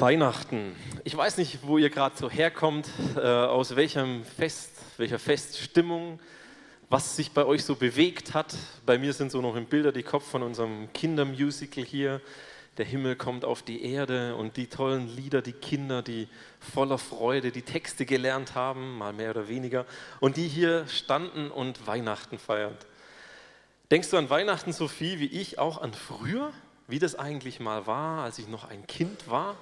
Weihnachten. Ich weiß nicht, wo ihr gerade so herkommt, äh, aus welchem Fest, welcher Feststimmung, was sich bei euch so bewegt hat. Bei mir sind so noch im Bilder die Kopf von unserem Kindermusical hier. Der Himmel kommt auf die Erde und die tollen Lieder, die Kinder, die voller Freude die Texte gelernt haben, mal mehr oder weniger, und die hier standen und Weihnachten feiern. Denkst du an Weihnachten so viel wie ich auch an früher, wie das eigentlich mal war, als ich noch ein Kind war?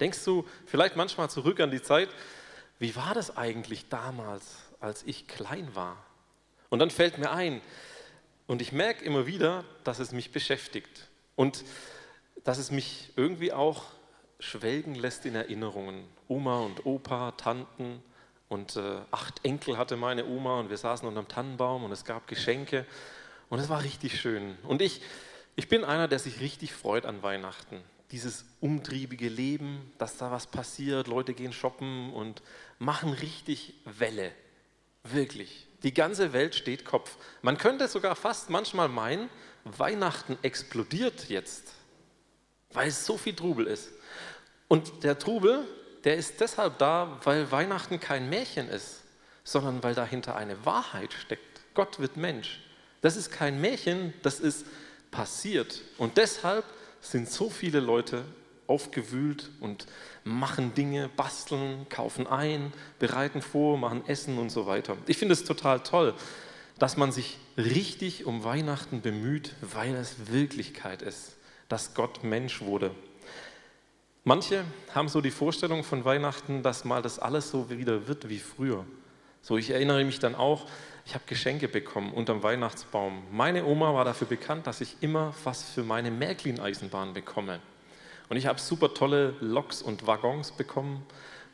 Denkst du vielleicht manchmal zurück an die Zeit, wie war das eigentlich damals, als ich klein war? Und dann fällt mir ein, und ich merke immer wieder, dass es mich beschäftigt und dass es mich irgendwie auch schwelgen lässt in Erinnerungen. Oma und Opa, Tanten und äh, acht Enkel hatte meine Oma und wir saßen unter dem Tannenbaum und es gab Geschenke und es war richtig schön. Und ich, ich bin einer, der sich richtig freut an Weihnachten dieses umtriebige Leben, dass da was passiert, Leute gehen shoppen und machen richtig Welle. Wirklich. Die ganze Welt steht Kopf. Man könnte sogar fast manchmal meinen, Weihnachten explodiert jetzt, weil es so viel Trubel ist. Und der Trubel, der ist deshalb da, weil Weihnachten kein Märchen ist, sondern weil dahinter eine Wahrheit steckt. Gott wird Mensch. Das ist kein Märchen, das ist passiert. Und deshalb sind so viele Leute aufgewühlt und machen Dinge, basteln, kaufen ein, bereiten vor, machen Essen und so weiter. Ich finde es total toll, dass man sich richtig um Weihnachten bemüht, weil es Wirklichkeit ist, dass Gott Mensch wurde. Manche haben so die Vorstellung von Weihnachten, dass mal das alles so wieder wird wie früher. So, ich erinnere mich dann auch, ich habe Geschenke bekommen unterm Weihnachtsbaum. Meine Oma war dafür bekannt, dass ich immer was für meine Märklin-Eisenbahn bekomme. Und ich habe super tolle Loks und Waggons bekommen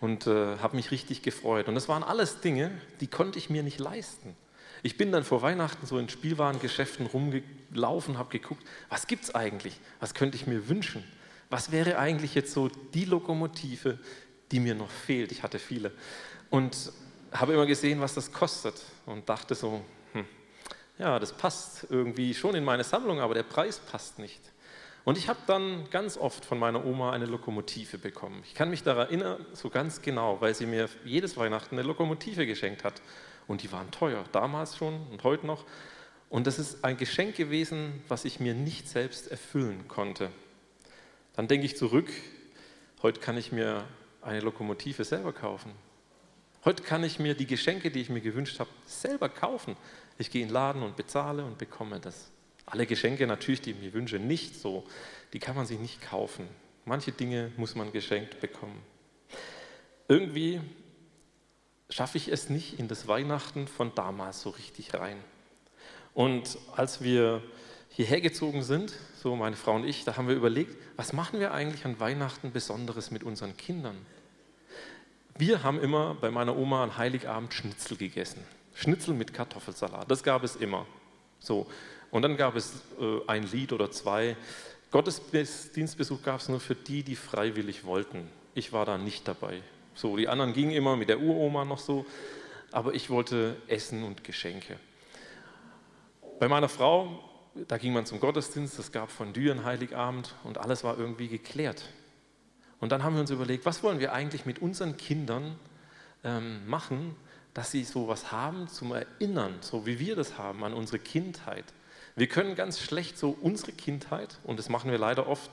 und äh, habe mich richtig gefreut. Und das waren alles Dinge, die konnte ich mir nicht leisten. Ich bin dann vor Weihnachten so in Spielwarengeschäften rumgelaufen, habe geguckt, was gibt es eigentlich? Was könnte ich mir wünschen? Was wäre eigentlich jetzt so die Lokomotive, die mir noch fehlt? Ich hatte viele. Und habe immer gesehen, was das kostet und dachte so, hm, ja, das passt irgendwie schon in meine Sammlung, aber der Preis passt nicht. Und ich habe dann ganz oft von meiner Oma eine Lokomotive bekommen. Ich kann mich daran erinnern, so ganz genau, weil sie mir jedes Weihnachten eine Lokomotive geschenkt hat. Und die waren teuer, damals schon und heute noch. Und das ist ein Geschenk gewesen, was ich mir nicht selbst erfüllen konnte. Dann denke ich zurück, heute kann ich mir eine Lokomotive selber kaufen. Heute kann ich mir die Geschenke, die ich mir gewünscht habe, selber kaufen. Ich gehe in den Laden und bezahle und bekomme das. Alle Geschenke natürlich, die ich mir wünsche, nicht so. Die kann man sich nicht kaufen. Manche Dinge muss man geschenkt bekommen. Irgendwie schaffe ich es nicht in das Weihnachten von damals so richtig rein. Und als wir hierher gezogen sind, so meine Frau und ich, da haben wir überlegt, was machen wir eigentlich an Weihnachten Besonderes mit unseren Kindern? Wir haben immer bei meiner Oma an Heiligabend Schnitzel gegessen. Schnitzel mit Kartoffelsalat, das gab es immer. So. Und dann gab es äh, ein Lied oder zwei. Gottesdienstbesuch gab es nur für die, die freiwillig wollten. Ich war da nicht dabei. So, die anderen gingen immer mit der Uroma noch so, aber ich wollte Essen und Geschenke. Bei meiner Frau, da ging man zum Gottesdienst, es gab Fondue an Heiligabend und alles war irgendwie geklärt. Und dann haben wir uns überlegt, was wollen wir eigentlich mit unseren Kindern ähm, machen, dass sie sowas haben zum Erinnern, so wie wir das haben an unsere Kindheit. Wir können ganz schlecht so unsere Kindheit, und das machen wir leider oft,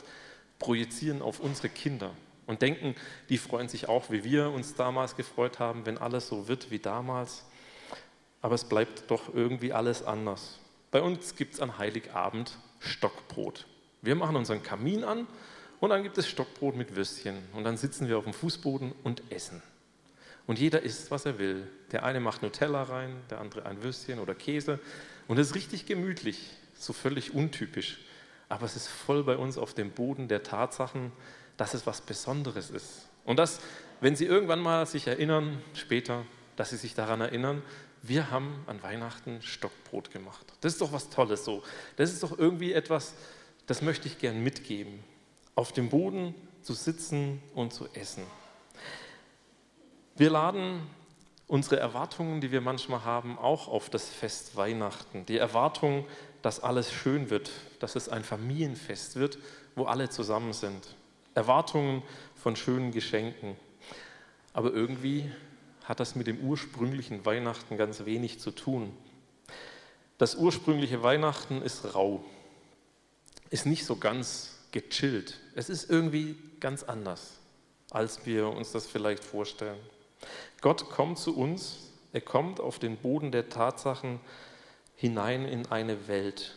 projizieren auf unsere Kinder und denken, die freuen sich auch, wie wir uns damals gefreut haben, wenn alles so wird wie damals. Aber es bleibt doch irgendwie alles anders. Bei uns gibt es an Heiligabend Stockbrot. Wir machen unseren Kamin an und dann gibt es Stockbrot mit Würstchen. Und dann sitzen wir auf dem Fußboden und essen. Und jeder isst, was er will. Der eine macht Nutella rein, der andere ein Würstchen oder Käse. Und es ist richtig gemütlich, so völlig untypisch. Aber es ist voll bei uns auf dem Boden der Tatsachen, dass es was Besonderes ist. Und dass, wenn Sie irgendwann mal sich erinnern, später, dass Sie sich daran erinnern, wir haben an Weihnachten Stockbrot gemacht. Das ist doch was Tolles so. Das ist doch irgendwie etwas, das möchte ich gern mitgeben auf dem Boden zu sitzen und zu essen. Wir laden unsere Erwartungen, die wir manchmal haben, auch auf das Fest Weihnachten. Die Erwartung, dass alles schön wird, dass es ein Familienfest wird, wo alle zusammen sind. Erwartungen von schönen Geschenken. Aber irgendwie hat das mit dem ursprünglichen Weihnachten ganz wenig zu tun. Das ursprüngliche Weihnachten ist rau, ist nicht so ganz gechillt. Es ist irgendwie ganz anders, als wir uns das vielleicht vorstellen. Gott kommt zu uns, er kommt auf den Boden der Tatsachen hinein in eine Welt.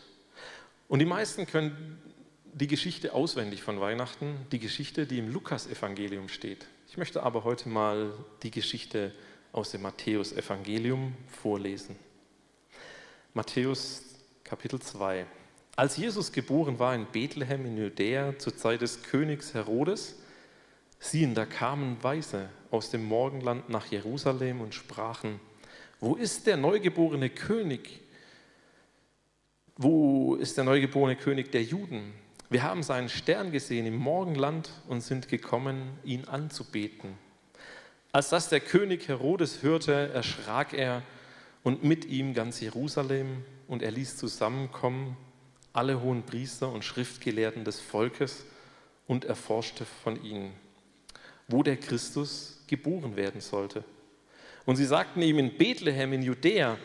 Und die meisten können die Geschichte auswendig von Weihnachten, die Geschichte, die im Lukas-Evangelium steht. Ich möchte aber heute mal die Geschichte aus dem Matthäus-Evangelium vorlesen. Matthäus Kapitel 2. Als Jesus geboren war in Bethlehem in Judäa zur Zeit des Königs Herodes, siehen, da kamen Weise aus dem Morgenland nach Jerusalem und sprachen, wo ist der neugeborene König? Wo ist der neugeborene König der Juden? Wir haben seinen Stern gesehen im Morgenland und sind gekommen, ihn anzubeten. Als das der König Herodes hörte, erschrak er und mit ihm ganz Jerusalem und er ließ zusammenkommen alle hohen Priester und Schriftgelehrten des Volkes und erforschte von ihnen, wo der Christus geboren werden sollte. Und sie sagten ihm in Bethlehem in Judäa,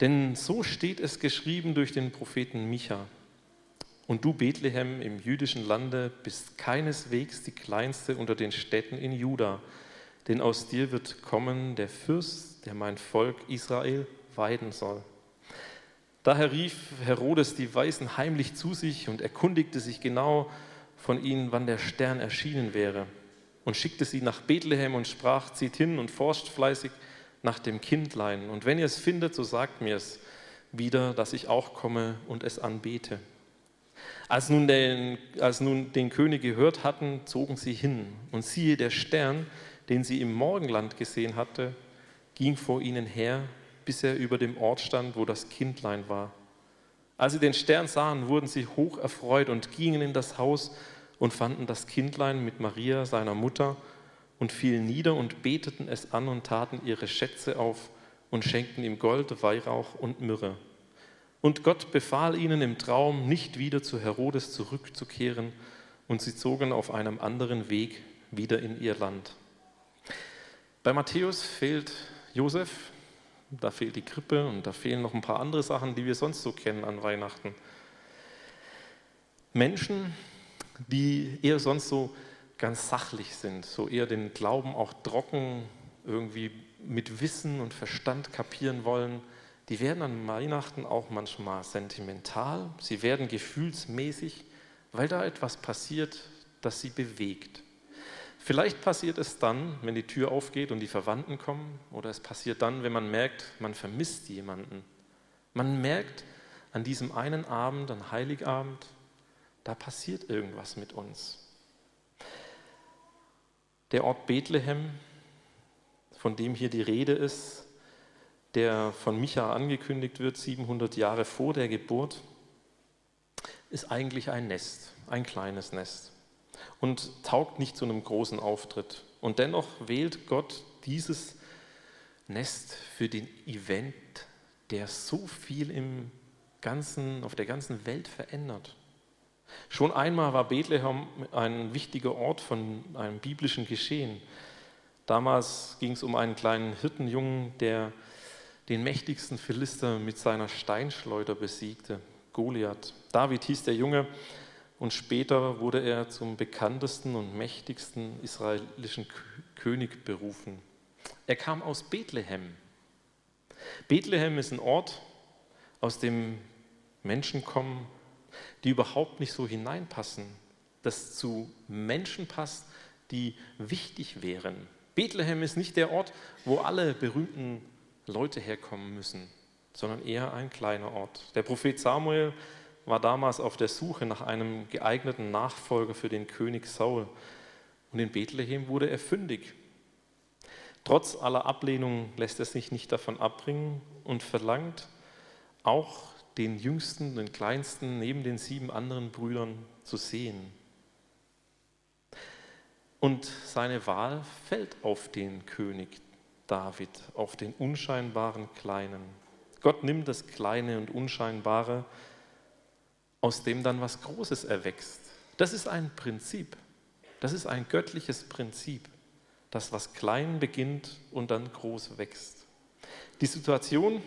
denn so steht es geschrieben durch den Propheten Micha. Und du, Bethlehem, im jüdischen Lande, bist keineswegs die kleinste unter den Städten in Juda, denn aus dir wird kommen der Fürst, der mein Volk Israel weiden soll. Daher rief Herodes die Weisen heimlich zu sich und erkundigte sich genau von ihnen, wann der Stern erschienen wäre, und schickte sie nach Bethlehem und sprach, zieht hin und forscht fleißig nach dem Kindlein. Und wenn ihr es findet, so sagt mir es wieder, dass ich auch komme und es anbete. Als nun, den, als nun den König gehört hatten, zogen sie hin. Und siehe, der Stern, den sie im Morgenland gesehen hatte, ging vor ihnen her bis er über dem Ort stand, wo das Kindlein war. Als sie den Stern sahen, wurden sie hoch erfreut und gingen in das Haus und fanden das Kindlein mit Maria, seiner Mutter, und fielen nieder und beteten es an und taten ihre Schätze auf und schenkten ihm Gold, Weihrauch und Myrrhe. Und Gott befahl ihnen im Traum, nicht wieder zu Herodes zurückzukehren, und sie zogen auf einem anderen Weg wieder in ihr Land. Bei Matthäus fehlt Josef, da fehlt die Krippe und da fehlen noch ein paar andere Sachen, die wir sonst so kennen an Weihnachten. Menschen, die eher sonst so ganz sachlich sind, so eher den Glauben auch trocken irgendwie mit Wissen und Verstand kapieren wollen, die werden an Weihnachten auch manchmal sentimental, sie werden gefühlsmäßig, weil da etwas passiert, das sie bewegt. Vielleicht passiert es dann, wenn die Tür aufgeht und die Verwandten kommen, oder es passiert dann, wenn man merkt, man vermisst jemanden. Man merkt an diesem einen Abend, an Heiligabend, da passiert irgendwas mit uns. Der Ort Bethlehem, von dem hier die Rede ist, der von Micha angekündigt wird, 700 Jahre vor der Geburt, ist eigentlich ein Nest, ein kleines Nest und taugt nicht zu einem großen Auftritt. Und dennoch wählt Gott dieses Nest für den Event, der so viel im ganzen, auf der ganzen Welt verändert. Schon einmal war Bethlehem ein wichtiger Ort von einem biblischen Geschehen. Damals ging es um einen kleinen Hirtenjungen, der den mächtigsten Philister mit seiner Steinschleuder besiegte, Goliath. David hieß der Junge, und später wurde er zum bekanntesten und mächtigsten israelischen König berufen. Er kam aus Bethlehem. Bethlehem ist ein Ort, aus dem Menschen kommen, die überhaupt nicht so hineinpassen, das zu Menschen passt, die wichtig wären. Bethlehem ist nicht der Ort, wo alle berühmten Leute herkommen müssen, sondern eher ein kleiner Ort. Der Prophet Samuel war damals auf der Suche nach einem geeigneten Nachfolger für den König Saul. Und in Bethlehem wurde er fündig. Trotz aller Ablehnung lässt er sich nicht davon abbringen und verlangt auch den jüngsten, den kleinsten neben den sieben anderen Brüdern zu sehen. Und seine Wahl fällt auf den König David, auf den unscheinbaren Kleinen. Gott nimmt das Kleine und Unscheinbare aus dem dann was Großes erwächst. Das ist ein Prinzip, Das ist ein göttliches Prinzip, das was klein beginnt und dann groß wächst. Die Situation,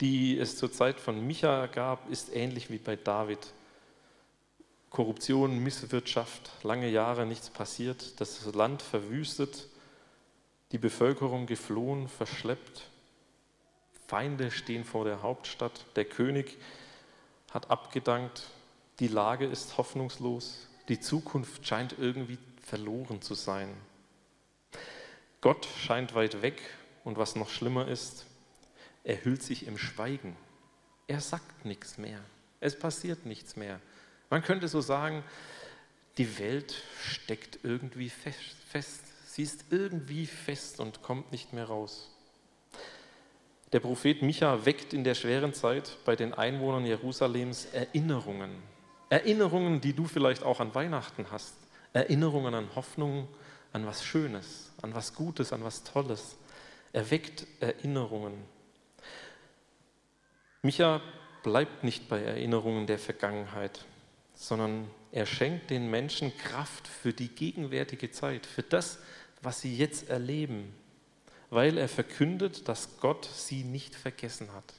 die es zur Zeit von Micha gab, ist ähnlich wie bei David. Korruption, Misswirtschaft, lange Jahre nichts passiert, das Land verwüstet, die Bevölkerung geflohen, verschleppt, Feinde stehen vor der Hauptstadt, der König hat abgedankt, die Lage ist hoffnungslos, die Zukunft scheint irgendwie verloren zu sein. Gott scheint weit weg und was noch schlimmer ist, er hüllt sich im Schweigen. Er sagt nichts mehr. Es passiert nichts mehr. Man könnte so sagen, die Welt steckt irgendwie fest. Sie ist irgendwie fest und kommt nicht mehr raus. Der Prophet Micha weckt in der schweren Zeit bei den Einwohnern Jerusalems Erinnerungen. Erinnerungen, die du vielleicht auch an Weihnachten hast. Erinnerungen an Hoffnung, an was Schönes, an was Gutes, an was Tolles. Er weckt Erinnerungen. Micha bleibt nicht bei Erinnerungen der Vergangenheit, sondern er schenkt den Menschen Kraft für die gegenwärtige Zeit, für das, was sie jetzt erleben, weil er verkündet, dass Gott sie nicht vergessen hat.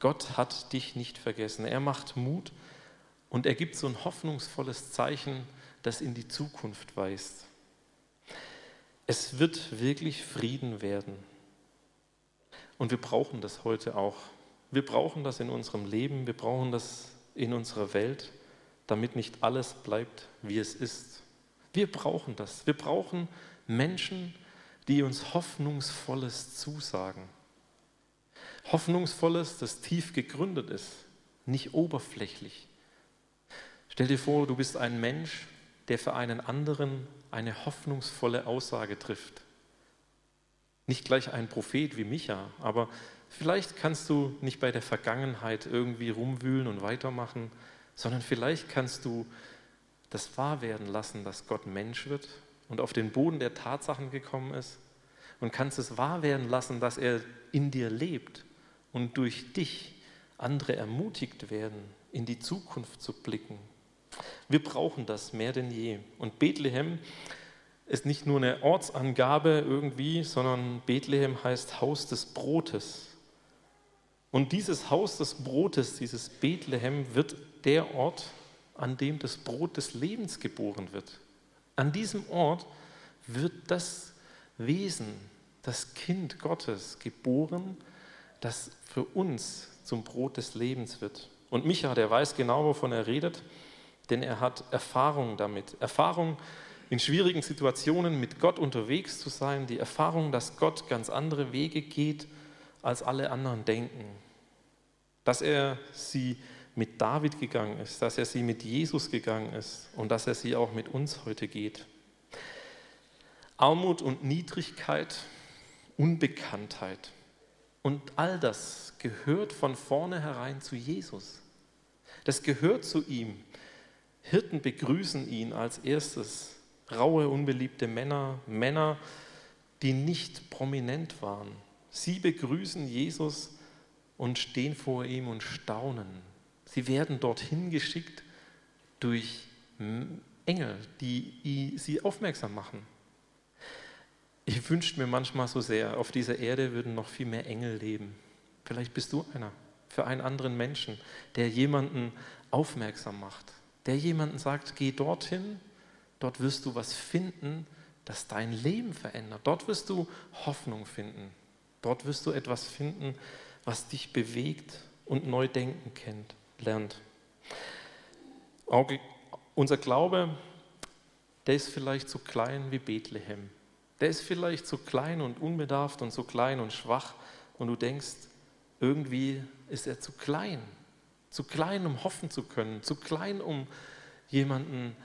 Gott hat dich nicht vergessen. Er macht Mut und er gibt so ein hoffnungsvolles Zeichen, das in die Zukunft weist. Es wird wirklich Frieden werden. Und wir brauchen das heute auch. Wir brauchen das in unserem Leben, wir brauchen das in unserer Welt, damit nicht alles bleibt, wie es ist. Wir brauchen das. Wir brauchen Menschen, die uns Hoffnungsvolles zusagen. Hoffnungsvolles, das tief gegründet ist, nicht oberflächlich. Stell dir vor, du bist ein Mensch, der für einen anderen eine hoffnungsvolle Aussage trifft. Nicht gleich ein Prophet wie Micha, aber vielleicht kannst du nicht bei der Vergangenheit irgendwie rumwühlen und weitermachen, sondern vielleicht kannst du das wahr werden lassen, dass Gott Mensch wird und auf den Boden der Tatsachen gekommen ist und kannst es wahr werden lassen, dass er in dir lebt und durch dich andere ermutigt werden, in die Zukunft zu blicken. Wir brauchen das mehr denn je. Und Bethlehem ist nicht nur eine Ortsangabe irgendwie, sondern Bethlehem heißt Haus des Brotes. Und dieses Haus des Brotes, dieses Bethlehem, wird der Ort, an dem das Brot des Lebens geboren wird. An diesem Ort wird das Wesen, das Kind Gottes geboren, das für uns zum Brot des Lebens wird. Und Micha, der weiß genau, wovon er redet, denn er hat Erfahrung damit. Erfahrung in schwierigen Situationen mit Gott unterwegs zu sein, die Erfahrung, dass Gott ganz andere Wege geht, als alle anderen denken. Dass er sie mit David gegangen ist, dass er sie mit Jesus gegangen ist und dass er sie auch mit uns heute geht. Armut und Niedrigkeit, Unbekanntheit und all das gehört von vornherein zu Jesus. Das gehört zu ihm. Hirten begrüßen ihn als erstes. Raue, unbeliebte Männer, Männer, die nicht prominent waren. Sie begrüßen Jesus und stehen vor ihm und staunen. Sie werden dorthin geschickt durch Engel, die sie aufmerksam machen. Ich wünsche mir manchmal so sehr, auf dieser Erde würden noch viel mehr Engel leben. Vielleicht bist du einer für einen anderen Menschen, der jemanden aufmerksam macht, der jemanden sagt, geh dorthin, dort wirst du was finden, das dein Leben verändert. Dort wirst du Hoffnung finden. Dort wirst du etwas finden, was dich bewegt und neu denken kennt lernt. Unser Glaube, der ist vielleicht so klein wie Bethlehem. Der ist vielleicht so klein und unbedarft und so klein und schwach und du denkst, irgendwie ist er zu klein. Zu klein, um hoffen zu können. Zu klein, um jemanden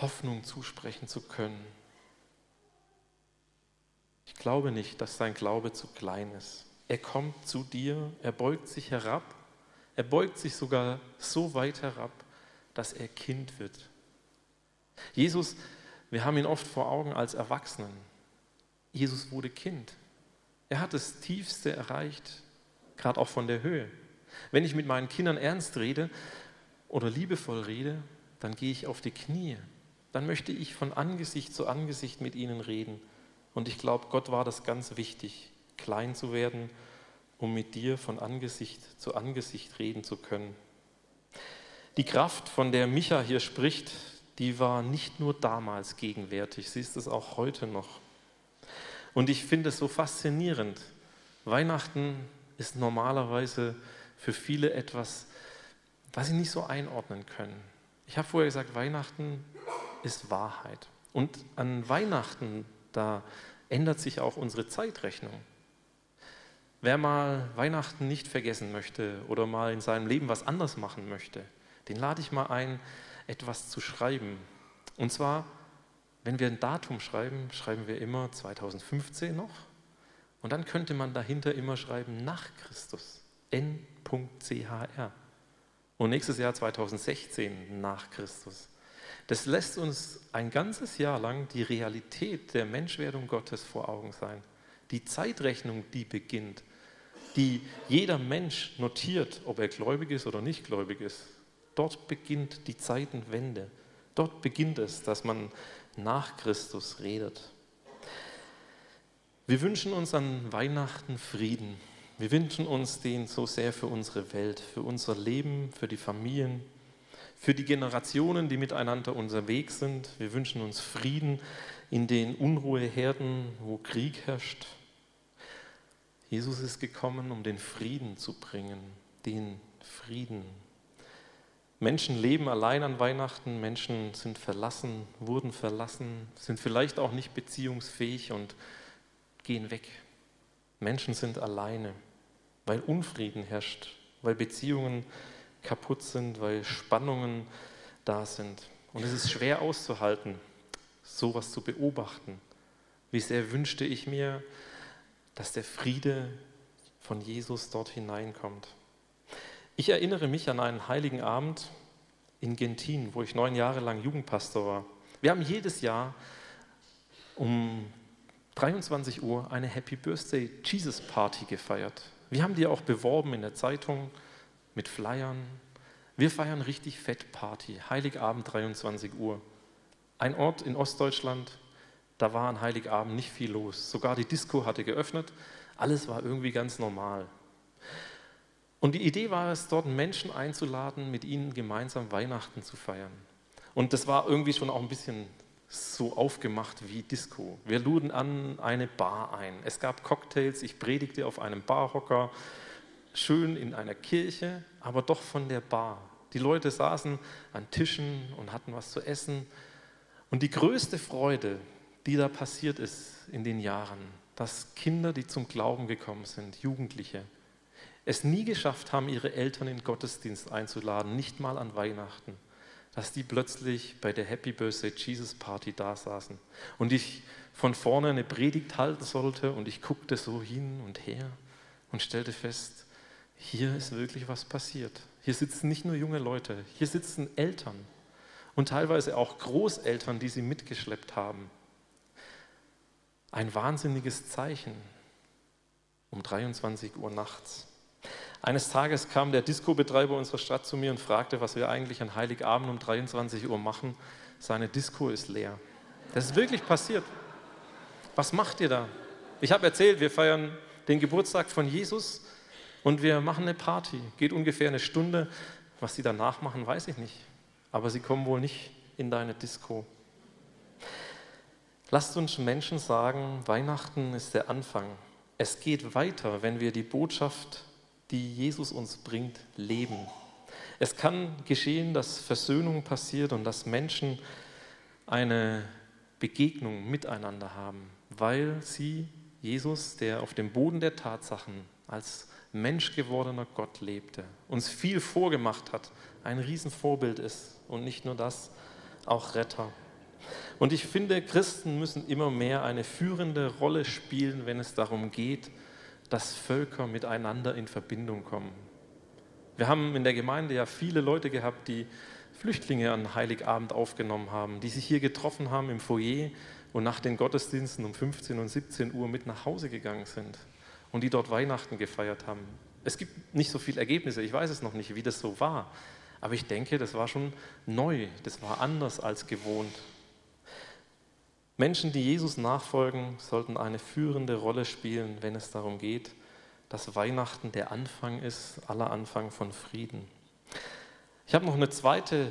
Hoffnung zusprechen zu können. Ich glaube nicht, dass dein Glaube zu klein ist. Er kommt zu dir, er beugt sich herab er beugt sich sogar so weit herab, dass er Kind wird. Jesus, wir haben ihn oft vor Augen als Erwachsenen. Jesus wurde Kind. Er hat das Tiefste erreicht, gerade auch von der Höhe. Wenn ich mit meinen Kindern ernst rede oder liebevoll rede, dann gehe ich auf die Knie. dann möchte ich von Angesicht zu Angesicht mit ihnen reden. Und ich glaube, Gott war das ganz wichtig, klein zu werden, um mit dir von Angesicht zu Angesicht reden zu können. Die Kraft, von der Micha hier spricht, die war nicht nur damals gegenwärtig, sie ist es auch heute noch. Und ich finde es so faszinierend. Weihnachten ist normalerweise für viele etwas, was sie nicht so einordnen können. Ich habe vorher gesagt, Weihnachten ist Wahrheit. Und an Weihnachten, da ändert sich auch unsere Zeitrechnung. Wer mal Weihnachten nicht vergessen möchte oder mal in seinem Leben was anders machen möchte, den lade ich mal ein, etwas zu schreiben. Und zwar, wenn wir ein Datum schreiben, schreiben wir immer 2015 noch. Und dann könnte man dahinter immer schreiben nach Christus. N.chr. Und nächstes Jahr 2016 nach Christus. Das lässt uns ein ganzes Jahr lang die Realität der Menschwerdung Gottes vor Augen sein. Die Zeitrechnung, die beginnt, die jeder Mensch notiert, ob er gläubig ist oder nicht gläubig ist. Dort beginnt die Zeitenwende. Dort beginnt es, dass man nach Christus redet. Wir wünschen uns an Weihnachten Frieden. Wir wünschen uns den so sehr für unsere Welt, für unser Leben, für die Familien, für die Generationen, die miteinander unterwegs sind. Wir wünschen uns Frieden in den Unruheherden, wo Krieg herrscht. Jesus ist gekommen, um den Frieden zu bringen, den Frieden. Menschen leben allein an Weihnachten, Menschen sind verlassen, wurden verlassen, sind vielleicht auch nicht beziehungsfähig und gehen weg. Menschen sind alleine, weil Unfrieden herrscht, weil Beziehungen kaputt sind, weil Spannungen da sind. Und es ist schwer auszuhalten, sowas zu beobachten. Wie sehr wünschte ich mir, dass der Friede von Jesus dort hineinkommt. Ich erinnere mich an einen heiligen Abend in Gentin, wo ich neun Jahre lang Jugendpastor war. Wir haben jedes Jahr um 23 Uhr eine Happy Birthday Jesus Party gefeiert. Wir haben die auch beworben in der Zeitung mit Flyern. Wir feiern richtig Fett Party, Heiligabend 23 Uhr. Ein Ort in Ostdeutschland, da war an Heiligabend nicht viel los. Sogar die Disco hatte geöffnet. Alles war irgendwie ganz normal. Und die Idee war es, dort Menschen einzuladen, mit ihnen gemeinsam Weihnachten zu feiern. Und das war irgendwie schon auch ein bisschen so aufgemacht wie Disco. Wir luden an eine Bar ein. Es gab Cocktails, ich predigte auf einem Barhocker, schön in einer Kirche, aber doch von der Bar. Die Leute saßen an Tischen und hatten was zu essen. Und die größte Freude, die da passiert ist in den Jahren, dass Kinder, die zum Glauben gekommen sind, Jugendliche, es nie geschafft haben, ihre Eltern in Gottesdienst einzuladen, nicht mal an Weihnachten, dass die plötzlich bei der Happy Birthday Jesus Party da saßen und ich von vorne eine Predigt halten sollte und ich guckte so hin und her und stellte fest, hier ist wirklich was passiert. Hier sitzen nicht nur junge Leute, hier sitzen Eltern und teilweise auch Großeltern, die sie mitgeschleppt haben. Ein wahnsinniges Zeichen um 23 Uhr nachts. Eines Tages kam der Disco-Betreiber unserer Stadt zu mir und fragte, was wir eigentlich an Heiligabend um 23 Uhr machen. Seine Disco ist leer. Das ist wirklich passiert. Was macht ihr da? Ich habe erzählt, wir feiern den Geburtstag von Jesus und wir machen eine Party. Geht ungefähr eine Stunde. Was sie danach machen, weiß ich nicht. Aber sie kommen wohl nicht in deine Disco. Lasst uns Menschen sagen, Weihnachten ist der Anfang. Es geht weiter, wenn wir die Botschaft die Jesus uns bringt, leben. Es kann geschehen, dass Versöhnung passiert und dass Menschen eine Begegnung miteinander haben, weil sie Jesus, der auf dem Boden der Tatsachen als Mensch gewordener Gott lebte, uns viel vorgemacht hat, ein Riesenvorbild ist und nicht nur das, auch Retter. Und ich finde, Christen müssen immer mehr eine führende Rolle spielen, wenn es darum geht, dass Völker miteinander in Verbindung kommen. Wir haben in der Gemeinde ja viele Leute gehabt, die Flüchtlinge an Heiligabend aufgenommen haben, die sich hier getroffen haben im Foyer und nach den Gottesdiensten um 15 und 17 Uhr mit nach Hause gegangen sind und die dort Weihnachten gefeiert haben. Es gibt nicht so viele Ergebnisse, ich weiß es noch nicht, wie das so war, aber ich denke, das war schon neu, das war anders als gewohnt. Menschen, die Jesus nachfolgen, sollten eine führende Rolle spielen, wenn es darum geht, dass Weihnachten der Anfang ist, aller Anfang von Frieden. Ich habe noch eine zweite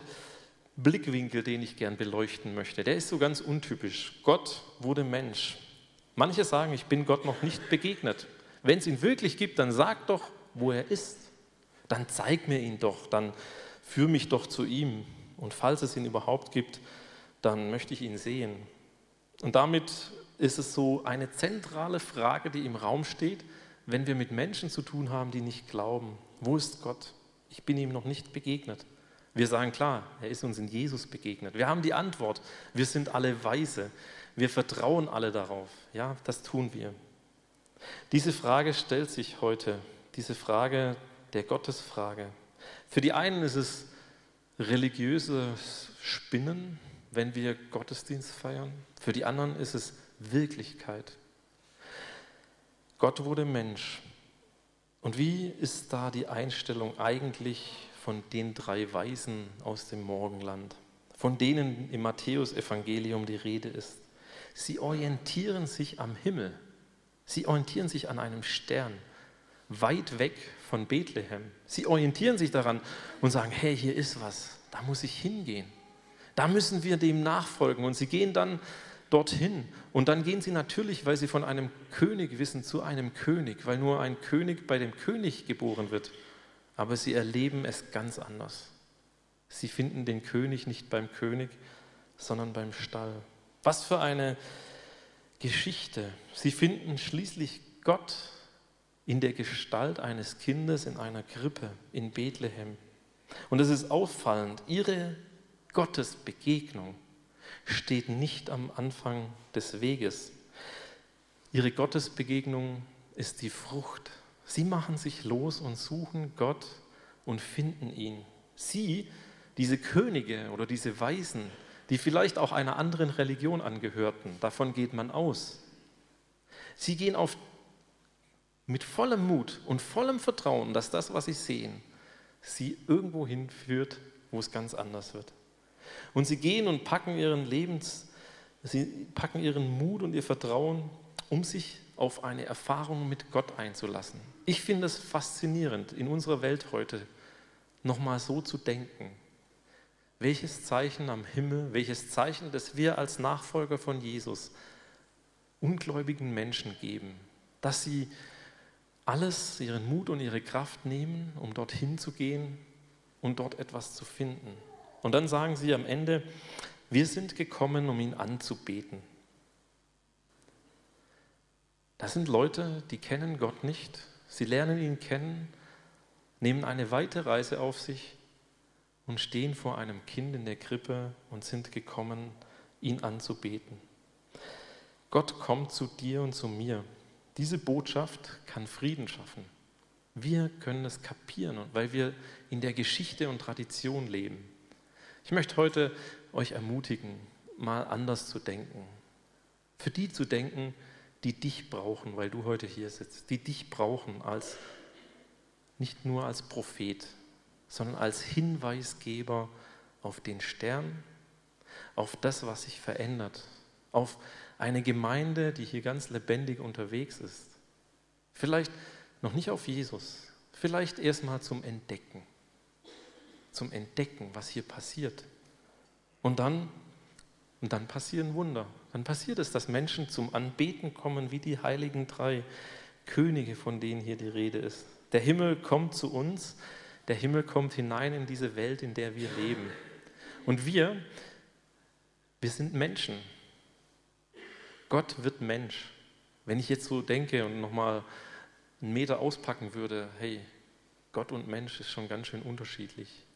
Blickwinkel, den ich gern beleuchten möchte. Der ist so ganz untypisch. Gott wurde Mensch. Manche sagen, ich bin Gott noch nicht begegnet. Wenn es ihn wirklich gibt, dann sag doch, wo er ist. Dann zeig mir ihn doch, dann führ mich doch zu ihm. Und falls es ihn überhaupt gibt, dann möchte ich ihn sehen. Und damit ist es so eine zentrale Frage, die im Raum steht, wenn wir mit Menschen zu tun haben, die nicht glauben. Wo ist Gott? Ich bin ihm noch nicht begegnet. Wir sagen klar, er ist uns in Jesus begegnet. Wir haben die Antwort. Wir sind alle weise. Wir vertrauen alle darauf. Ja, das tun wir. Diese Frage stellt sich heute, diese Frage der Gottesfrage. Für die einen ist es religiöses Spinnen, wenn wir Gottesdienst feiern. Für die anderen ist es Wirklichkeit. Gott wurde Mensch. Und wie ist da die Einstellung eigentlich von den drei Weisen aus dem Morgenland, von denen im Matthäusevangelium die Rede ist? Sie orientieren sich am Himmel. Sie orientieren sich an einem Stern, weit weg von Bethlehem. Sie orientieren sich daran und sagen, hey, hier ist was, da muss ich hingehen. Da müssen wir dem nachfolgen. Und sie gehen dann dorthin. Und dann gehen sie natürlich, weil sie von einem König wissen, zu einem König, weil nur ein König bei dem König geboren wird. Aber sie erleben es ganz anders. Sie finden den König nicht beim König, sondern beim Stall. Was für eine Geschichte. Sie finden schließlich Gott in der Gestalt eines Kindes in einer Krippe in Bethlehem. Und es ist auffallend, ihre Gottesbegegnung steht nicht am Anfang des Weges. Ihre Gottesbegegnung ist die Frucht. Sie machen sich los und suchen Gott und finden ihn. Sie, diese Könige oder diese Weisen, die vielleicht auch einer anderen Religion angehörten, davon geht man aus. Sie gehen auf, mit vollem Mut und vollem Vertrauen, dass das, was sie sehen, sie irgendwo hinführt, wo es ganz anders wird. Und sie gehen und packen ihren Lebens, sie packen ihren Mut und ihr Vertrauen, um sich auf eine Erfahrung mit Gott einzulassen. Ich finde es faszinierend, in unserer Welt heute nochmal so zu denken. Welches Zeichen am Himmel, welches Zeichen, das wir als Nachfolger von Jesus ungläubigen Menschen geben, dass sie alles, ihren Mut und ihre Kraft nehmen, um dorthin zu gehen und dort etwas zu finden. Und dann sagen sie am Ende, wir sind gekommen, um ihn anzubeten. Das sind Leute, die kennen Gott nicht. Sie lernen ihn kennen, nehmen eine weite Reise auf sich und stehen vor einem Kind in der Krippe und sind gekommen, ihn anzubeten. Gott kommt zu dir und zu mir. Diese Botschaft kann Frieden schaffen. Wir können es kapieren, weil wir in der Geschichte und Tradition leben. Ich möchte heute euch ermutigen, mal anders zu denken. Für die zu denken, die dich brauchen, weil du heute hier sitzt, die dich brauchen als nicht nur als Prophet, sondern als Hinweisgeber auf den Stern, auf das, was sich verändert, auf eine Gemeinde, die hier ganz lebendig unterwegs ist. Vielleicht noch nicht auf Jesus, vielleicht erstmal zum Entdecken zum Entdecken, was hier passiert. Und dann, und dann passieren Wunder. Dann passiert es, dass Menschen zum Anbeten kommen, wie die heiligen drei Könige, von denen hier die Rede ist. Der Himmel kommt zu uns, der Himmel kommt hinein in diese Welt, in der wir leben. Und wir, wir sind Menschen. Gott wird Mensch. Wenn ich jetzt so denke und nochmal einen Meter auspacken würde, hey, Gott und Mensch ist schon ganz schön unterschiedlich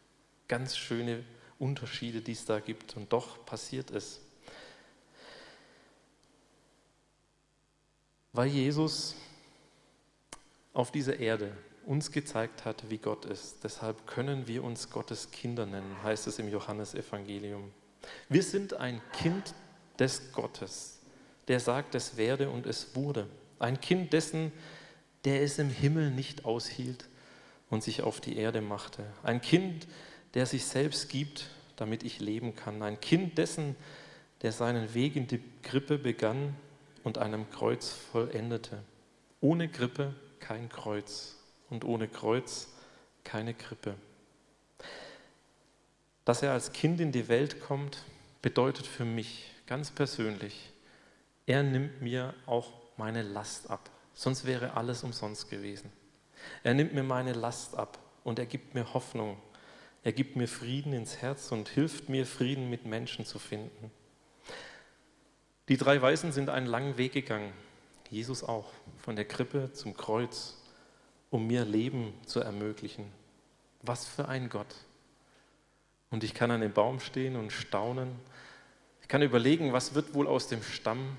ganz schöne Unterschiede, die es da gibt. Und doch passiert es. Weil Jesus auf dieser Erde uns gezeigt hat, wie Gott ist. Deshalb können wir uns Gottes Kinder nennen, heißt es im Johannesevangelium. Wir sind ein Kind des Gottes, der sagt, es werde und es wurde. Ein Kind dessen, der es im Himmel nicht aushielt und sich auf die Erde machte. Ein Kind, der sich selbst gibt, damit ich leben kann. Ein Kind dessen, der seinen Weg in die Krippe begann und einem Kreuz vollendete. Ohne Krippe kein Kreuz und ohne Kreuz keine Krippe. Dass er als Kind in die Welt kommt, bedeutet für mich ganz persönlich, er nimmt mir auch meine Last ab. Sonst wäre alles umsonst gewesen. Er nimmt mir meine Last ab und er gibt mir Hoffnung. Er gibt mir Frieden ins Herz und hilft mir, Frieden mit Menschen zu finden. Die drei Weisen sind einen langen Weg gegangen, Jesus auch, von der Krippe zum Kreuz, um mir Leben zu ermöglichen. Was für ein Gott. Und ich kann an dem Baum stehen und staunen. Ich kann überlegen, was wird wohl aus dem Stamm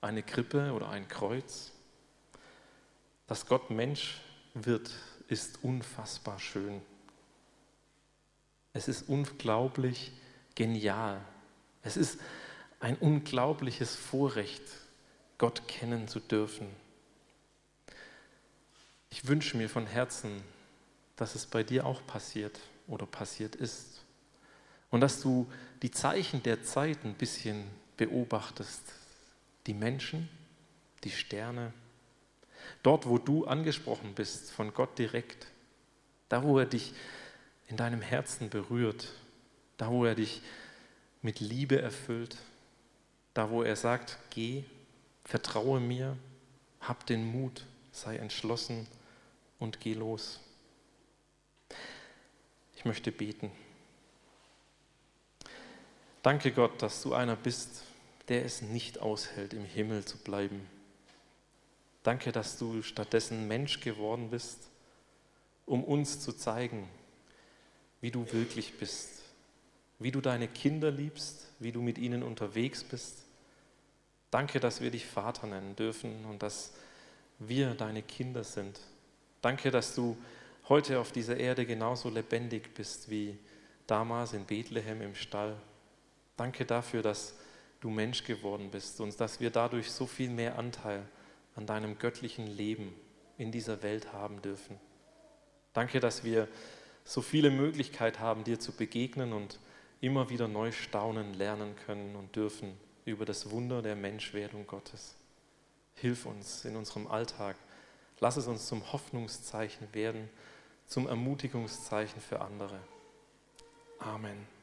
eine Krippe oder ein Kreuz? Dass Gott Mensch wird, ist unfassbar schön. Es ist unglaublich genial. Es ist ein unglaubliches Vorrecht, Gott kennen zu dürfen. Ich wünsche mir von Herzen, dass es bei dir auch passiert oder passiert ist. Und dass du die Zeichen der Zeit ein bisschen beobachtest. Die Menschen, die Sterne, dort, wo du angesprochen bist von Gott direkt, da, wo er dich in deinem Herzen berührt, da, wo er dich mit Liebe erfüllt, da, wo er sagt, geh, vertraue mir, hab den Mut, sei entschlossen und geh los. Ich möchte beten. Danke Gott, dass du einer bist, der es nicht aushält, im Himmel zu bleiben. Danke, dass du stattdessen Mensch geworden bist, um uns zu zeigen, wie du wirklich bist, wie du deine Kinder liebst, wie du mit ihnen unterwegs bist. Danke, dass wir dich Vater nennen dürfen und dass wir deine Kinder sind. Danke, dass du heute auf dieser Erde genauso lebendig bist wie damals in Bethlehem im Stall. Danke dafür, dass du Mensch geworden bist und dass wir dadurch so viel mehr Anteil an deinem göttlichen Leben in dieser Welt haben dürfen. Danke, dass wir so viele Möglichkeiten haben, dir zu begegnen und immer wieder neu staunen, lernen können und dürfen über das Wunder der Menschwerdung Gottes. Hilf uns in unserem Alltag. Lass es uns zum Hoffnungszeichen werden, zum Ermutigungszeichen für andere. Amen.